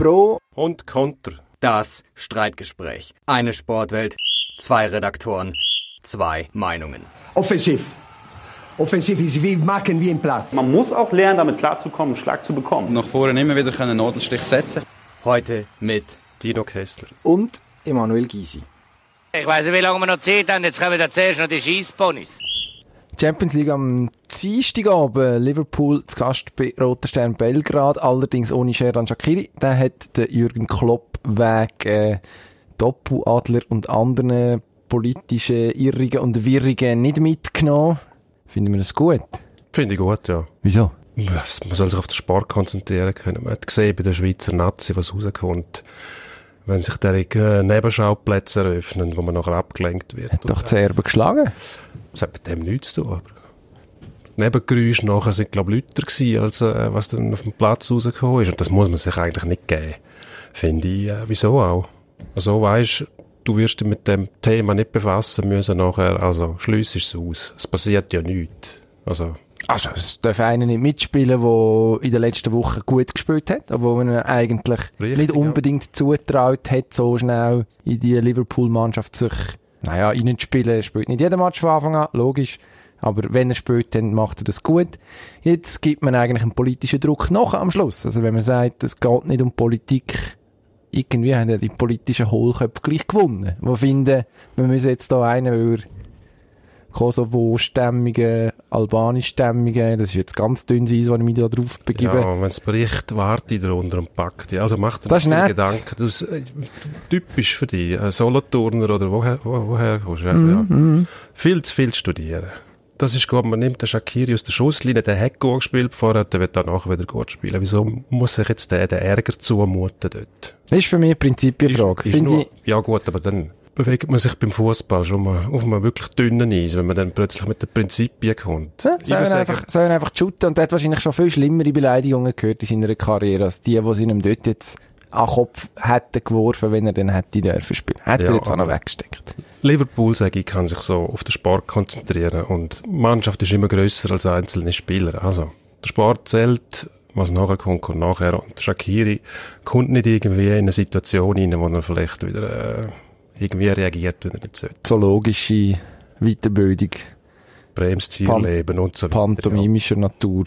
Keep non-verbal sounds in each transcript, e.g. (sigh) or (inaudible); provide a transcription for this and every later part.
Pro und Konter. Das Streitgespräch. Eine Sportwelt, zwei Redaktoren, zwei Meinungen. Offensiv. Offensiv ist wie machen wie im Platz. Man muss auch lernen, damit klarzukommen, einen Schlag zu bekommen. Nach vorne immer wieder einen Nadelstich setzen. Heute mit Dino Kessler. und Emanuel Gysi. Ich weiß nicht, wie lange wir noch Zeit haben. Jetzt kommen da zuerst noch die Scheissponys. Champions League am Dienstagabend. Liverpool zu Gast bei Roter Stern Belgrad. Allerdings ohne Sherdan Shakiri. Den hat der Jürgen Klopp wegen äh, Doppeladler und anderen politischen Irrungen und Wirrungen nicht mitgenommen. Finden wir das gut? Finde ich gut, ja. Wieso? Man soll sich auf den Sport konzentrieren können. Man hat gesehen bei der Schweizer Nazi, was rauskommt. Wenn sich derige Nebenschauplätze eröffnen, wo man nachher abgelenkt wird. Hat doch die Serben geschlagen. Das hat mit dem nichts zu tun. Aber Nebengeräusche nachher sind, glaube ich, lauter gewesen, als äh, was dann auf dem Platz rausgekommen ist. Und das muss man sich eigentlich nicht geben. Finde ich, äh, wieso auch? Also, weisst, du wirst dich mit dem Thema nicht befassen müssen nachher, also, schliess es aus. Es passiert ja nichts. Also, Also, es darf einer nicht mitspielen, der in der letzten Woche gut gespielt hat, aber wo man eigentlich Richtig, nicht unbedingt zutraut hat, so schnell in die Liverpool-Mannschaft sich, naja, reinzuspielen. Er spielt nicht jeden Match von Anfang an, logisch. Aber wenn er spielt, dann macht er das gut. Jetzt gibt man eigentlich einen politischen Druck nach am Schluss. Also wenn man sagt, es geht nicht um Politik, irgendwie haben ja die politischen Hohlköpfe gleich gewonnen. Die finden, wir müssen jetzt da einen, weil er Kosovo-Stämmige, Albanisch-Stämmige, das ist jetzt ganz dünnes Eis, wenn ich mich da drauf begebe. ja, wenn es Bericht warte darunter und packt. Ja, also macht dir Das nicht. Gedanken. Das ist äh, typisch für dich. Ein Soloturner oder woher, wo, woher kommst du? Ja, Mhm, ja. Viel zu viel studieren. Das ist gut. Man nimmt den Shakiri aus der Schusslinie, der hat gut gespielt vorher, der wird danach wieder gut spielen. Wieso muss sich jetzt der den Ärger zumuten dort? Das ist für mich eine Prinzipienfrage. Ist, ist nur, ich, ja gut, aber dann bewegt man sich beim Fußball schon mal auf einem wirklich dünnen Eis, wenn man dann plötzlich mit den Prinzipien kommt. Ja, sollen einfach, sollen einfach shooten und der hat wahrscheinlich schon viel schlimmere Beleidigungen gehört in seiner Karriere als die, die sie ihm dort jetzt an den Kopf hätten geworfen, wenn er dann hätte dürfen spielen. Hätte Ja, er jetzt auch noch weggesteckt. Liverpool, sage ich, kann sich so auf den Sport konzentrieren und die Mannschaft ist immer grösser als einzelne Spieler. Also, der Sport zählt, was nachher kommt, kommt nachher. Und Shakiri kommt nicht irgendwie in eine Situation rein, wo er vielleicht wieder äh, irgendwie reagiert, wenn er nicht sollte. Zoologische Weiterbildung, Bremst Pan- und so weiter. pantomimischer Natur.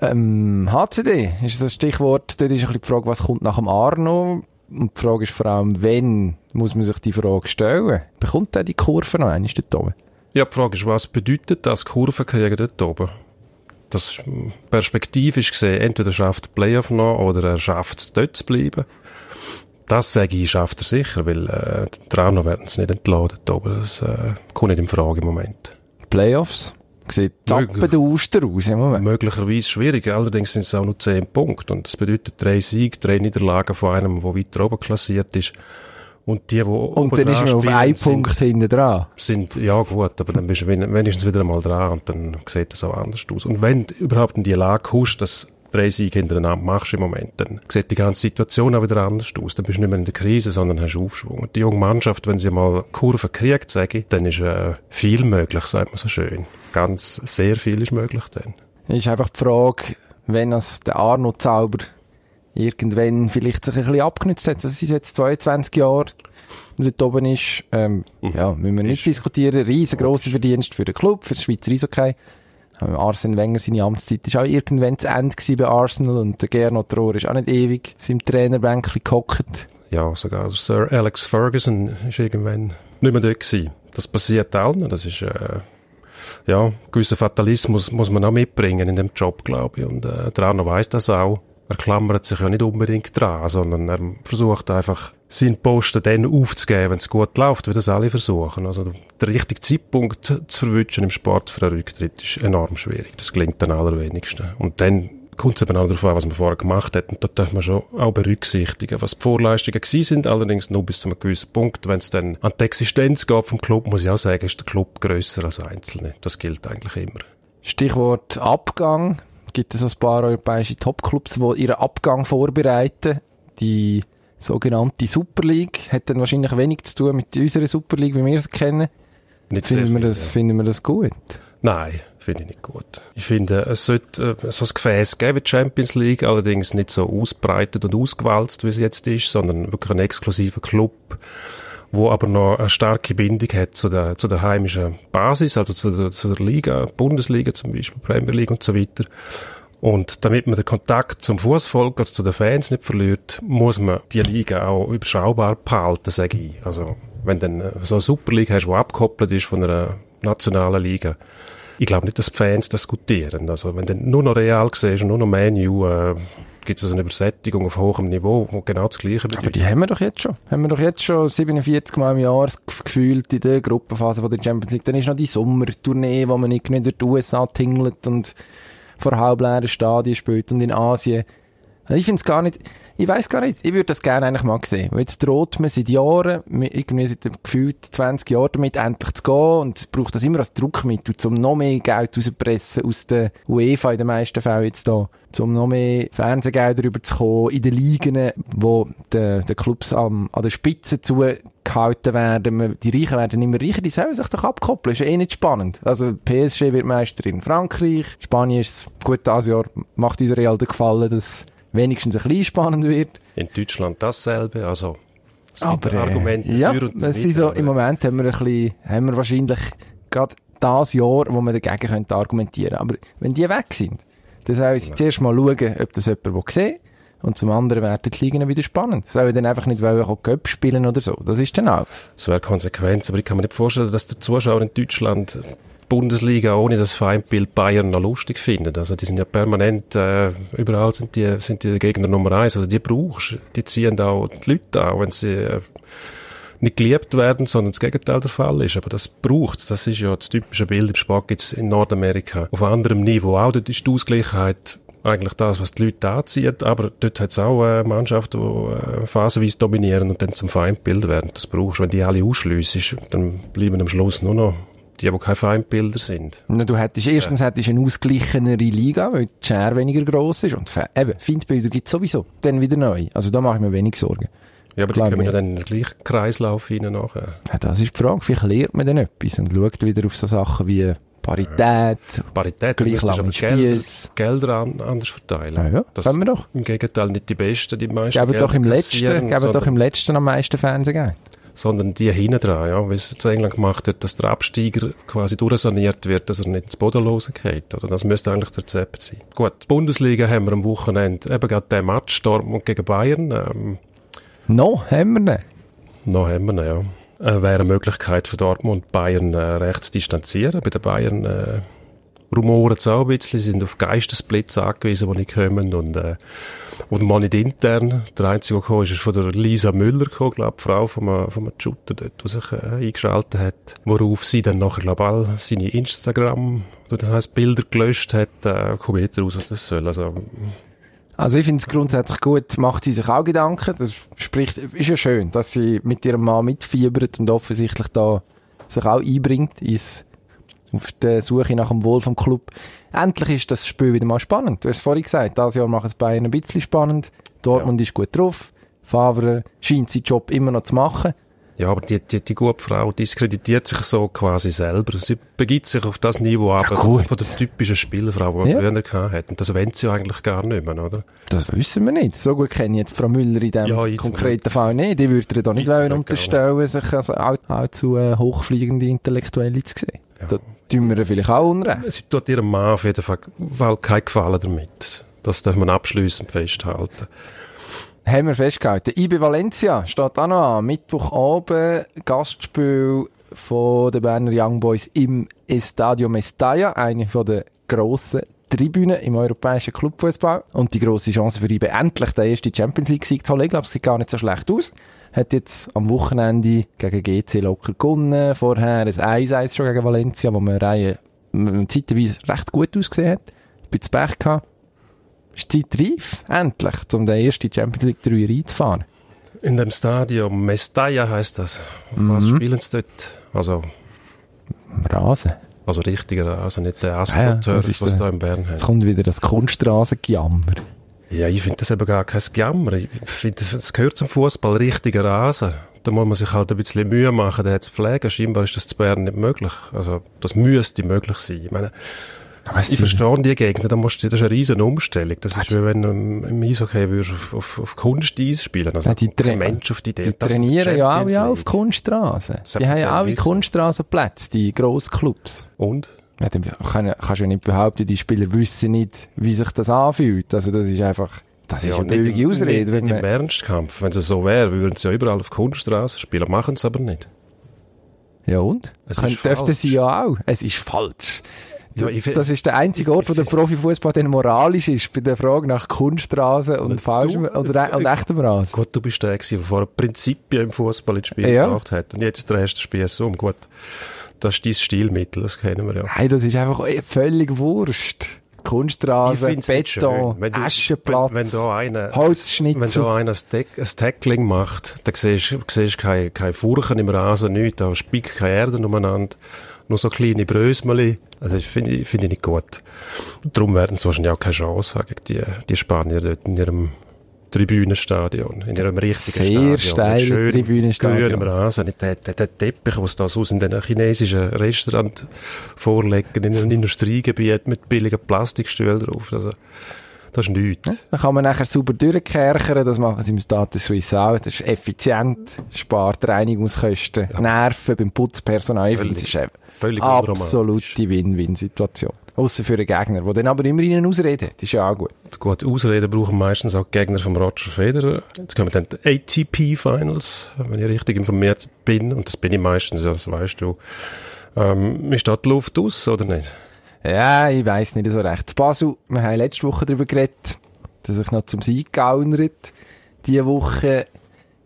Ähm, HCD ist das Stichwort. Dort ist ein bisschen die Frage, was kommt nach dem Arno? Und die Frage ist vor allem, wenn muss man sich die Frage stellen? Bekommt er die Kurve noch einmal dort oben? Ja, die Frage ist, was bedeutet das Kurve kriegen dort oben? Das perspektivisch gesehen, entweder schafft Playoff noch oder er schafft es dort zu bleiben. Das sage ich, schafft er sicher, weil äh, die Trauner werden es nicht entladen oben. Das äh, kommt nicht in Frage im Moment. Playoffs? Sieht Möglich. zappen der Auster aus im Moment. Möglicherweise schwierig, allerdings sind es auch nur 10 Punkte. Und das bedeutet drei Siege, drei Niederlagen von einem, der weiter oben klassiert ist. Und die, die Und dann ist man auf einen Punkt hinten dran. sind, ja gut, aber dann bist du wen- wenigstens wieder einmal dran und dann sieht das auch anders aus. Und wenn du überhaupt in die Lage kommst, dass drei Siege hintereinander machst im Moment, dann sieht die ganze Situation auch wieder anders aus. Dann bist du nicht mehr in der Krise, sondern hast Aufschwung. Und die junge Mannschaft, wenn sie mal Kurve kriegt, sage ich, dann ist äh, viel möglich, sagt man so schön. Ganz, sehr viel ist möglich dann. ist einfach die Frage, wenn das der Arno-Zauber irgendwann vielleicht sich ein bisschen abgenützt hat, was ist jetzt 22 Jahre dort oben ist, ähm, ja, müssen wir nicht diskutieren. Riesengroßer Verdienst für den Club, für das Schweizer Eishockey. Ähm, Arsene Wenger, seine Amtszeit ist auch irgendwann zu Ende bei Arsenal und der Gernot Rohr ist auch nicht ewig auf seinem Trainerbänkchen gehockt. Ja, sogar Sir Alex Ferguson ist irgendwann nicht mehr dort gewesen. Das passiert allen. Das ist, äh, ja, gewisser Fatalismus muss man auch mitbringen in dem Job, glaube ich. Und äh, der Arno weiss das auch. Er klammert sich ja nicht unbedingt dran, sondern er versucht einfach, seinen Posten dann aufzugeben, wenn es gut läuft, wie das alle versuchen. Also der richtige Zeitpunkt zu verwünschen im Sport für einen Rücktritt ist enorm schwierig. Das gelingt den allerwenigsten. Und dann kommt es eben auch darauf an, was man vorher gemacht hat. Und da darf man schon auch berücksichtigen, was die Vorleistungen gewesen sind, allerdings nur bis zu einem gewissen Punkt. Wenn es dann an die Existenz geht vom Club, muss ich auch sagen, ist der Club grösser als Einzelne. Das gilt eigentlich immer. Stichwort Abgang. Gibt es ein paar europäische Topclubs, die ihren Abgang vorbereiten. Die sogenannte Super League hat dann wahrscheinlich wenig zu tun mit unserer Super League, wie wir sie kennen. Nicht Finden wir das, ja. finden wir das gut? Nein, finde finde ich nicht gut. Ich finde, es sollte äh, so ein Gefäß geben, die Champions League, allerdings nicht so ausbreitet und ausgewalzt, wie es jetzt ist, sondern wirklich ein exklusiver Club, wo aber noch eine starke Bindung hat zu der, zu der heimischen Basis, also zu der, zu der Liga, Bundesliga zum Beispiel, Premier League und so weiter. Und damit man den Kontakt zum Fußvolk, also zu den Fans nicht verliert, muss man die Liga auch überschaubar behalten, sage ich. Also, wenn dann äh, so eine Superliga hast, die abgekoppelt ist von einer nationalen Liga, ich glaube nicht, dass die Fans das gutieren. Also, wenn dann nur noch Real siehst und nur noch Menu, äh, gibt es also eine Übersättigung auf hohem Niveau, wo genau das Gleiche bedeutet. Aber die haben wir doch jetzt schon. Haben wir doch jetzt schon 47 Mal im Jahr gefühlt in der Gruppenphase der Champions League. Dann ist noch die Sommertournee, wo man nicht durch die USA tingelt und vor halbleeren Stadien spielt und in Asien. Ich finde es gar nicht, ich weiß gar nicht, ich würde das gerne eigentlich mal sehen. Weil jetzt droht man seit Jahren, irgendwie seit gefühlt 20 Jahren damit endlich zu gehen und es braucht das immer als Druckmittel, um noch mehr Geld rauszupressen aus der UEFA in den meisten Fällen jetzt da, um noch mehr Fernsehgelder rüberzukommen in den Ligen, wo die, die Clubs am, an der Spitze zugehalten werden. Die Reichen werden immer reicher, die sollen sich doch abkoppeln, ist eh nicht spannend. Also PSG wird Meister in Frankreich, Spanien ist, gut, dieses Jahr macht uns Real den Gefallen, dass wenigstens ein bisschen spannend wird. In Deutschland dasselbe, also es aber, Argumente ja, es ist so, im Moment haben wir ein bisschen, haben wir wahrscheinlich gerade das Jahr, wo wir dagegen könnte argumentieren. Aber wenn die weg sind, dann sollen sie ja. zuerst mal schauen, ob das jemand sehen und zum anderen werden die Ligen wieder spannend. Sollen dann einfach nicht wollen, auch Cup spielen oder so. Das ist dann auch. Das wäre Konsequenz, aber ich kann mir nicht vorstellen, dass der Zuschauer in Deutschland Bundesliga ohne das Feindbild Bayern noch lustig findet. Also die sind ja permanent, äh, überall sind die, sind die Gegner Nummer eins. Also die brauchst, die ziehen auch die Leute an, wenn sie äh, nicht geliebt werden, sondern das Gegenteil der Fall ist. Aber das braucht's. Das ist ja das typische Bild im Sport gibt's in Nordamerika. Auf anderem Niveau auch. Dort ist die Ausgleichheit eigentlich das, was die Leute anzieht, aber dort hat es auch äh, Mannschaften, die äh, phasenweise dominieren und dann zum Feindbild werden. Das brauchst du. Wenn die alle ausschliessest, dann bleiben am Schluss nur noch die, die keine Feindbilder sind. Na, du hättest, erstens ja. hättest eine ausgleichenere Liga, weil die Share weniger gross ist und eben, Feindbilder gibt es sowieso. Dann wieder neu. Also da mache ich mir wenig Sorgen. Ja, aber Glaub die kommen ja dann in den gleichen Kreislauf rein nachher. Ja, das ist die Frage. Vielleicht lernt man dann etwas und schaut wieder auf so Sachen wie Parität, ja. Parität, gleich lange Spieß. Gelder, an, anders verteilen. Ja, ja. Das können wir doch. Im Gegenteil nicht die Besten, die meisten Geben doch im letzten, geben doch im letzten am meisten Fernsehen sondern die hinten dran, ja, wie es zu England gemacht hat, dass der Absteiger quasi durchsaniert wird, dass er nicht ins Bodenlose geht, oder? Das müsste eigentlich das Rezept sein. Gut, die Bundesliga haben wir am Wochenende eben gerade den Match Dortmund gegen Bayern. Ähm, noch haben wir nicht. Noch haben wir nicht, ja. Äh, wäre eine Möglichkeit für Dortmund, Bayern äh, recht zu distanzieren. Bei den Bayern äh, rumoren es auch ein bisschen, sie sind auf Geistesblitz angewiesen, die nicht kommen und äh, und mal nicht intern. Der einzige, der gekommen ist, ist von der Lisa Müller gekommen, glaube die Frau von von einem Shooter dort, der sich äh, eingeschaltet hat. Worauf sie dann nachher, glaube all seine Instagram, das heisst Bilder gelöscht hat, äh, komme ich nicht raus, was das soll. Also, also ich finde es grundsätzlich gut, macht sie sich auch Gedanken. Das spricht, ist ja schön, dass sie mit ihrem Mann mitfiebert und offensichtlich da sich auch einbringt ins auf der Suche nach dem Wohl vom Club. Endlich ist das Spiel wieder mal spannend. Du hast es vorhin gesagt, dieses Jahr macht es Bayern ein bisschen spannend. Dortmund ja. ist gut drauf. Favre scheint seinen Job immer noch zu machen. Ja, aber die, die, die gute Frau diskreditiert sich so quasi selber. Sie begibt sich auf das Niveau ab ja, von der typischen Spielfrau, die man ja. früher hatte. Und das wollen sie eigentlich gar nicht mehr, oder? Das wissen wir nicht. So gut kenne ich jetzt Frau Müller in diesem ja, konkreten Fall nicht. Die würde ihr da nicht wollen unterstellen, sich als allzu äh, hochfliegende Intellektuelle zu sehen. Ja. Da tun wir vielleicht auch unrecht. Sie tut ihrem Mann auf jeden Fall keinen Gefallen damit. Das darf man abschließend festhalten haben wir festgehalten. IB Valencia steht auch noch an. Mittwochabend Gastspiel von den Berner Young Boys im Estadio Mestalla, eine von den grossen Tribünen im europäischen Clubfußball. Und die grosse Chance für IB, endlich den ersten Champions League-Sieg zu holen. Ich glaube, es sieht gar nicht so schlecht aus. Hat jetzt am Wochenende gegen GC locker gewonnen. Vorher ein 1-1 schon gegen Valencia, wo man Reihe zeitweise recht gut ausgesehen hat. Ein bisschen Pech gehabt ist die Zeit reif, endlich, um den ersten Champions League 3 reinzufahren. In dem Stadion Mestalla heisst das. Mhm. Was spielen sie dort? Also, Rasen. Also richtiger Rasen, nicht der ja, was da in Bern hat. Es kommt wieder das Kunstrasengejammer. Ja, ich finde das eben gar kein Gejammer. Ich finde, das gehört zum Fußball, richtiger Rasen. Da muss man sich halt ein bisschen Mühe machen, den zu pflegen. Scheinbar ist das zu Bern nicht möglich. Also, das müsste möglich sein. Ich meine, Aber Ich verstehe die Gegner, da musst du, das ist eine riesen Umstellung. Das ist wie wenn du im Eishockey würdest auf, auf, auf Kunsteis spielen. Also Ja, die tra- Mensch auf die Idee. Die trainieren ja auch ja auf. Kunststraßen. Das Die haben ja auch wie. Kunststraßenplätze, die Grossclubs. Und? Ja, dann kann, kannst du ja nicht behaupten, die Spieler wissen nicht, wie sich das anfühlt. Also das ist einfach, das ist eine billige Ausrede. Nicht, nicht im Ernstkampf. Wenn es so wäre, würden sie ja überall auf Kunststraße spielen, machen es aber nicht. ja und? Es Können, ist dürften sie ja auch. Es ist falsch. Das ist der einzige Ort, wo der Profifußball dann moralisch ist, bei der Frage nach Kunststraßen und falschem oder und echtem Rasen. Gut, du bist der, gewesen, der vorher Prinzipien im Fußball ins Spiel Ja. gebracht hat. Und jetzt drehst du das Spiel so um. Gut, das ist dein Stilmittel, das kennen wir ja. Nein, das ist einfach völlig Wurscht. Nicht Beton. Wenn du- Aschenplatz, Wenn, wenn da einer, Holzschnitzel. wenn da einer ein, Tack- ein Tackling macht, dann siehst du keine, keine Furchen im Rasen, nichts, da spickt keine Erde umeinander, nur so kleine Brösmeli. Also das finde ich, finde ich nicht gut. Darum werden sie wahrscheinlich auch keine Chance haben gegen die, die Spanier dort in ihrem Tribünenstadion, in ihrem richtigen Sehr Stadion. steile mit schönem Tribünenstadion. grünem Rasen, der, der, der Teppich, was da sonst in den chinesischen Restaurant vorlegen, in einem Industriegebiet mit billigen Plastikstühlen drauf. Also, das ist nichts. Dann kann man nachher sauber durchkerchern, das machen sie im Status Suisse auch. Das ist effizient, spart Reinigungskosten, Nerven beim Putzpersonal. Finde, es ist eine Völlig absolute Win-Win-Situation. Ausser für einen Gegner, der dann aber immer in eine Ausrede hat. Das ist ja auch gut. Gut, Ausreden brauchen meistens auch Gegner von Roger Federer. Jetzt kommen dann die ATP Finals, wenn ich richtig informiert bin. Und das bin ich meistens, ja, das weißt du. Ähm, ist da die Luft aus, oder nicht? Ja, ich weiss nicht so recht. Das Basel, wir haben letzte Woche darüber geredet, dass sich noch zum Sieg gaunert. Diese Woche,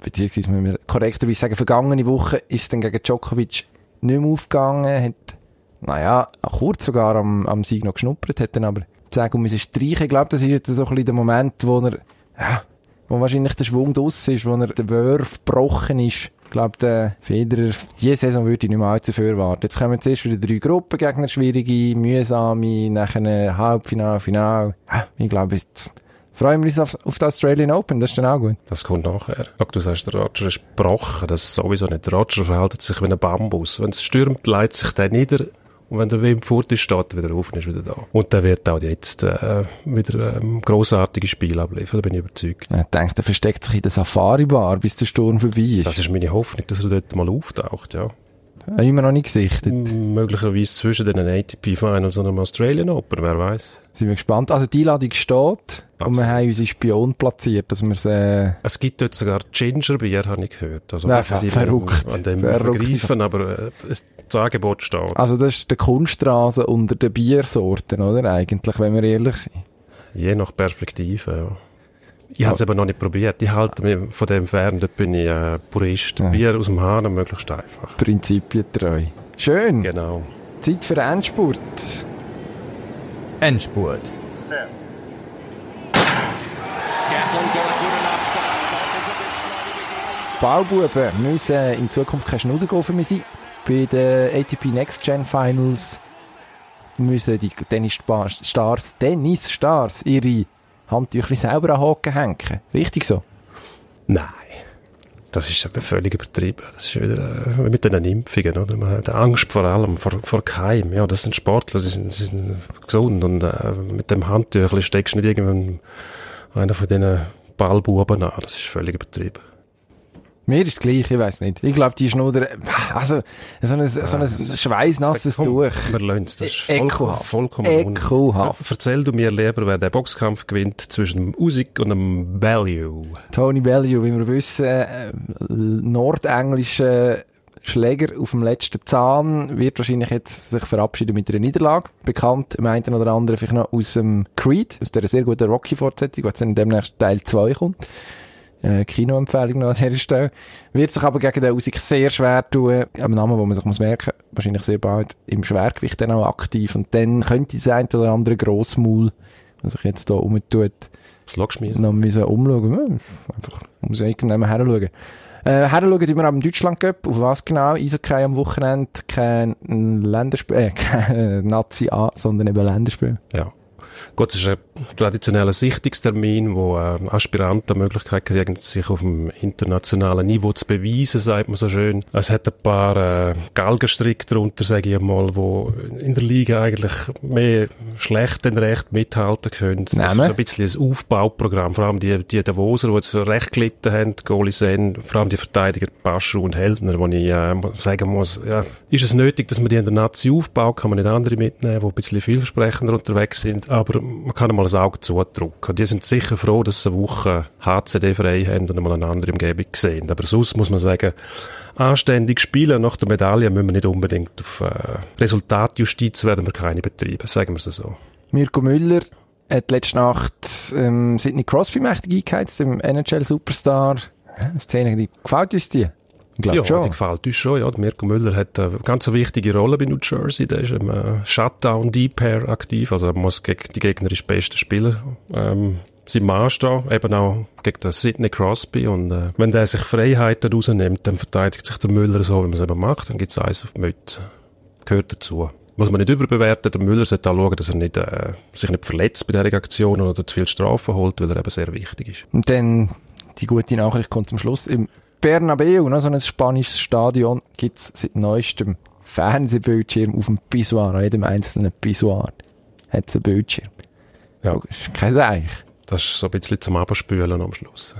beziehungsweise müssen wir korrekterweise sagen, vergangene Woche ist es dann gegen Djokovic nicht mehr aufgegangen, hat, naja, kurz sogar am, am Sieg noch geschnuppert, hat dann aber sagen und müssen streichen. Ich glaube, das ist jetzt so ein bisschen der Moment, wo er, ja, wo wahrscheinlich der Schwung draus ist, wo er der Wurf gebrochen ist. Ich glaube, der Federer, diese Saison würde ich nicht mehr allzu viel erwarten. Jetzt kommen zuerst wieder drei Gruppengegner, schwierige, mühsame, nachher Halbfinale, Finale. Ich glaube, jetzt freuen wir uns auf, auf die Australian Open, das ist dann auch gut. Das kommt nachher. Ach, du sagst, der Roger ist gebrochen. Das ist sowieso nicht. Der Roger verhält sich wie ein Bambus. Wenn es stürmt, leitet sich der nieder. Und wenn der Wind fort ist, steht er wieder auf und ist wieder da. Und der wird auch jetzt äh, wieder ähm, grossartige Spiele abliefern, da bin ich überzeugt. Ich denke, der versteckt sich in der Safari-Bar, bis der Sturm vorbei ist. Das ist meine Hoffnung, dass er dort mal auftaucht, ja. Immer noch nicht gesichtet. Möglicherweise zwischen den ATP Finals und dem Australian Open, wer weiß. Sind wir gespannt. Also die Einladung steht und wir Absolut. haben unsere Spion platziert, dass wir es, äh, Es gibt dort sogar Gingerbier, habe ich gehört. Also, Nein, ver- verrückt. An dem Verrückt. vergreifen, aber äh, es- das Angebot steht. also das ist der Kunststraße unter den Biersorten, oder? Eigentlich, wenn wir ehrlich sind. Je nach Perspektive, ja. Ich habe es aber noch nicht probiert. Ich halte mich von dem fern, dort bin ich äh, Purist. Ja. Bier aus dem Hahn möglichst einfach. Prinzipientreu. Schön. Genau. Zeit für Endspurt. Endspurt. Baububen müssen in Zukunft keine Schnudergolfer mehr sein. Bei den ATP Next Gen Finals müssen die Tennisstars, Tennisstars ihre Handtücher selber an Haken hängen. Richtig so? Nein. Das ist aber völlig übertrieben. Das ist wieder äh, mit den Impfungen, oder? Man hat Angst vor allem, vor, vor Keim. Ja, das sind Sportler, die sind, die sind gesund und äh, mit dem Handtüchel steckst du nicht irgendwann einer von diesen Ballbuben an. Das ist völlig übertrieben. Mir ist es gleich, ich weiss nicht. Ich glaube, die Schnuder, also, so ein, so ein schweißnasses Komm, Tuch. Wir lassen es. Das ist voll, ekelhaft. vollkommen Ekelhaft. un- Erzähl du mir lieber, wer den Boxkampf gewinnt zwischen dem Usyk und dem Value. Tony Bellew, wie wir wissen, äh, nordenglischer Schläger auf dem letzten Zahn, wird wahrscheinlich jetzt sich verabschieden mit einer Niederlage. Bekannt im einen oder anderen vielleicht noch aus dem Creed, aus der sehr guten Rocky-Fortsetzung, die jetzt dann demnächst Teil 2 kommt. Äh, Kinoempfehlung noch an dieser Stelle. Wird sich aber gegen den Usyk sehr schwer tun. Ein Name, wo man sich muss merken, wahrscheinlich sehr bald im Schwergewicht dann auch aktiv. Und dann könnte das ein oder andere Grossmaul, was sich jetzt da umtut, Das lockst du mir. noch müssen umschauen. Einfach, muss irgendwann her schauen. Äh, her schauen wir am Deutschland Cup. Auf was genau? Eishockey am Wochenende. Kein Länderspiel, äh, (laughs) kein Nazi A, sondern eben Länderspiel. Ja. Gut, es ist ein traditioneller Sichtungstermin, wo äh, Aspiranten die Möglichkeit kriegen, sich auf dem internationalen Niveau zu beweisen, sagt man so schön. Es hat ein paar äh, Galgenstricke darunter, sage ich mal, wo in der Liga eigentlich mehr schlecht denn recht mithalten können. Das ist ein bisschen ein Aufbauprogramm, vor allem die, die Davoser, die jetzt recht gelitten haben, Goalie Sen, vor allem die Verteidiger Paschu und Heldner, wo ich äh, sagen muss, ja, ist es nötig, dass man die in der Nazi aufbaut, kann man nicht andere mitnehmen, die ein bisschen vielversprechender unterwegs sind, aber man kann mal das Auge zudrücken. Die sind sicher froh, dass sie eine Woche HCD frei haben und mal eine andere Umgebung sehen. Aber sonst muss man sagen, anständig spielen nach der Medaille müssen wir nicht unbedingt auf äh, Resultatjustiz werden wir keine betreiben, sagen wir es so. Mirko Müller hat letzte Nacht ähm, Sidney Crosby mächtig eingeheizt, dem NHL-Superstar. Szene, die gefällt uns die? Ich glaube ja, schon. die gefällt uns schon. Ja. Mirko Müller hat eine ganz wichtige Rolle bei New Jersey. Der ist im äh, Shutdown Deep Pair aktiv. Also er muss gegen die gegnerische beste Spieler ähm, sein stehen, eben auch gegen den Sidney Crosby. Und äh, wenn der sich Freiheiten rausnimmt, dann verteidigt sich der Müller so, wie man es eben macht. Dann gibt es eins auf die Mütze. Gehört dazu. Muss man nicht überbewerten. Der Müller sollte auch schauen, dass er nicht, äh, sich nicht verletzt bei dieser Aktion oder zu viel Strafen holt, weil er eben sehr wichtig ist. Und dann die gute Nachricht kommt zum Schluss. Im Bernabeu, ne, so ein spanisches Stadion, gibt's seit neuestem Fernsehbildschirm auf dem Pissoir, an jedem einzelnen Pissoir hat es einen Bildschirm. Ja. Kein Seich. Das ist so ein bisschen zum Abspülen am Schluss.